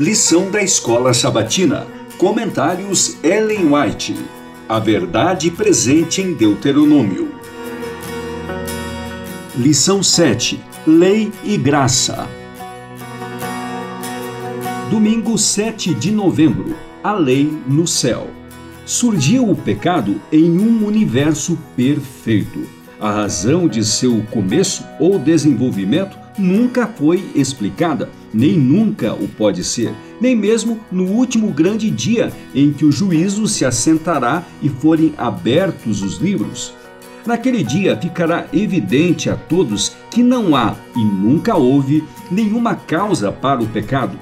Lição da Escola Sabatina. Comentários Ellen White. A verdade presente em Deuteronômio. Lição 7. Lei e Graça. Domingo 7 de novembro. A lei no céu. Surgiu o pecado em um universo perfeito. A razão de seu começo ou desenvolvimento nunca foi explicada, nem nunca o pode ser, nem mesmo no último grande dia em que o juízo se assentará e forem abertos os livros. Naquele dia ficará evidente a todos que não há e nunca houve nenhuma causa para o pecado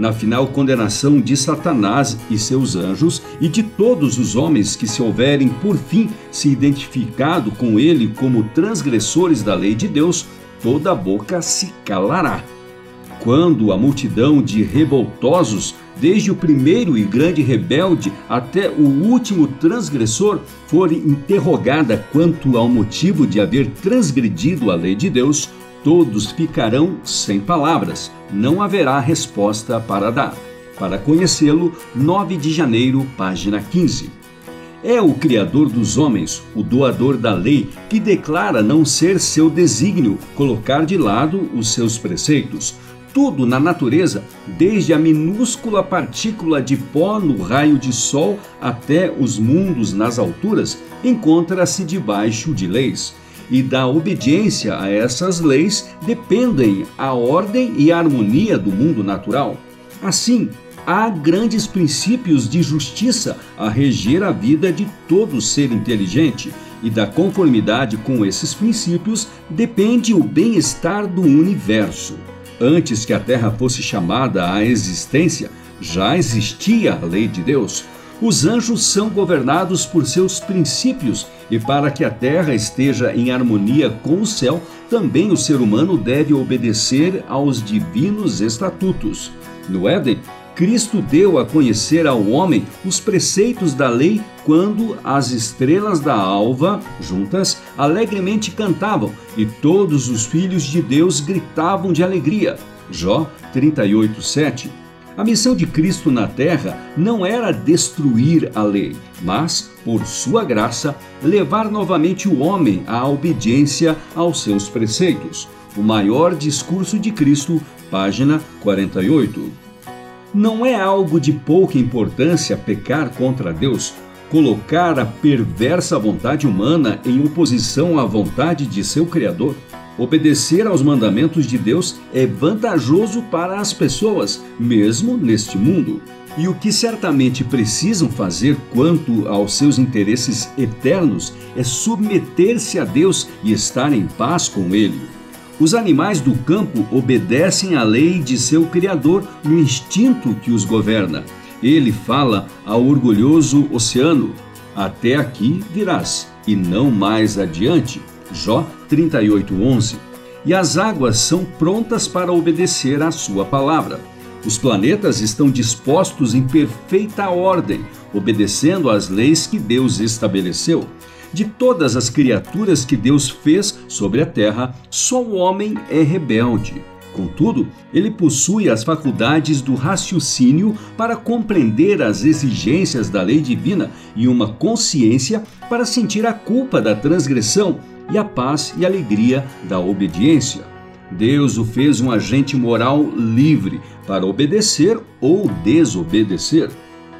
na final condenação de Satanás e seus anjos e de todos os homens que se houverem por fim se identificado com ele como transgressores da lei de Deus, toda boca se calará. Quando a multidão de revoltosos, desde o primeiro e grande rebelde até o último transgressor, for interrogada quanto ao motivo de haver transgredido a lei de Deus, todos ficarão sem palavras, não haverá resposta para dar. Para conhecê-lo, 9 de janeiro, página 15. É o Criador dos homens, o doador da lei, que declara não ser seu desígnio colocar de lado os seus preceitos. Tudo na natureza, desde a minúscula partícula de pó no raio de sol até os mundos nas alturas, encontra-se debaixo de leis e da obediência a essas leis dependem a ordem e a harmonia do mundo natural. Assim, há grandes princípios de justiça a reger a vida de todo ser inteligente, e da conformidade com esses princípios depende o bem-estar do universo. Antes que a Terra fosse chamada à existência, já existia a lei de Deus. Os anjos são governados por seus princípios, e para que a terra esteja em harmonia com o céu, também o ser humano deve obedecer aos divinos estatutos. No Éden, Cristo deu a conhecer ao homem os preceitos da lei quando as estrelas da alva, juntas, alegremente cantavam e todos os filhos de Deus gritavam de alegria. Jó 38, 7. A missão de Cristo na terra não era destruir a lei, mas, por sua graça, levar novamente o homem à obediência aos seus preceitos. O maior discurso de Cristo, página 48. Não é algo de pouca importância pecar contra Deus, colocar a perversa vontade humana em oposição à vontade de seu Criador. Obedecer aos mandamentos de Deus é vantajoso para as pessoas, mesmo neste mundo. E o que certamente precisam fazer quanto aos seus interesses eternos é submeter-se a Deus e estar em paz com Ele. Os animais do campo obedecem à lei de seu Criador no instinto que os governa. Ele fala ao orgulhoso oceano: Até aqui virás, e não mais adiante. Jó 38:11. E as águas são prontas para obedecer à sua palavra. Os planetas estão dispostos em perfeita ordem, obedecendo às leis que Deus estabeleceu. De todas as criaturas que Deus fez sobre a terra, só o homem é rebelde. Contudo, ele possui as faculdades do raciocínio para compreender as exigências da lei divina e uma consciência para sentir a culpa da transgressão e a paz e alegria da obediência. Deus o fez um agente moral livre para obedecer ou desobedecer.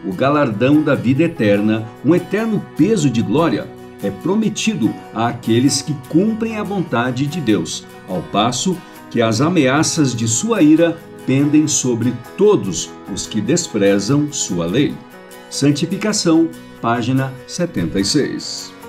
O galardão da vida eterna, um eterno peso de glória, é prometido àqueles que cumprem a vontade de Deus, ao passo que as ameaças de sua ira pendem sobre todos os que desprezam sua lei. Santificação, página 76.